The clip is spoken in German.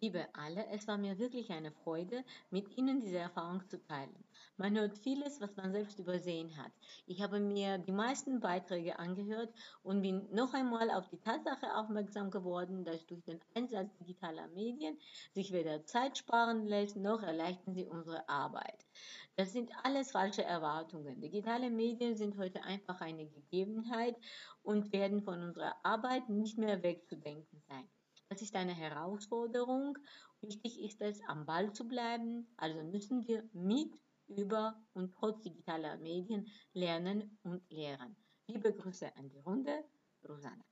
Liebe alle, es war mir wirklich eine Freude, mit Ihnen diese Erfahrung zu teilen. Man hört vieles, was man selbst übersehen hat. Ich habe mir die meisten Beiträge angehört und bin noch einmal auf die Tatsache aufmerksam geworden, dass durch den Einsatz digitaler Medien sich weder Zeit sparen lässt, noch erleichtern sie unsere Arbeit. Das sind alles falsche Erwartungen. Digitale Medien sind heute einfach eine Gegebenheit und werden von unserer Arbeit nicht mehr wegzudenken sein. Das ist eine Herausforderung. Wichtig ist es, am Ball zu bleiben. Also müssen wir mit, über und trotz digitaler Medien lernen und lehren. Liebe Grüße an die Runde, Rosanna.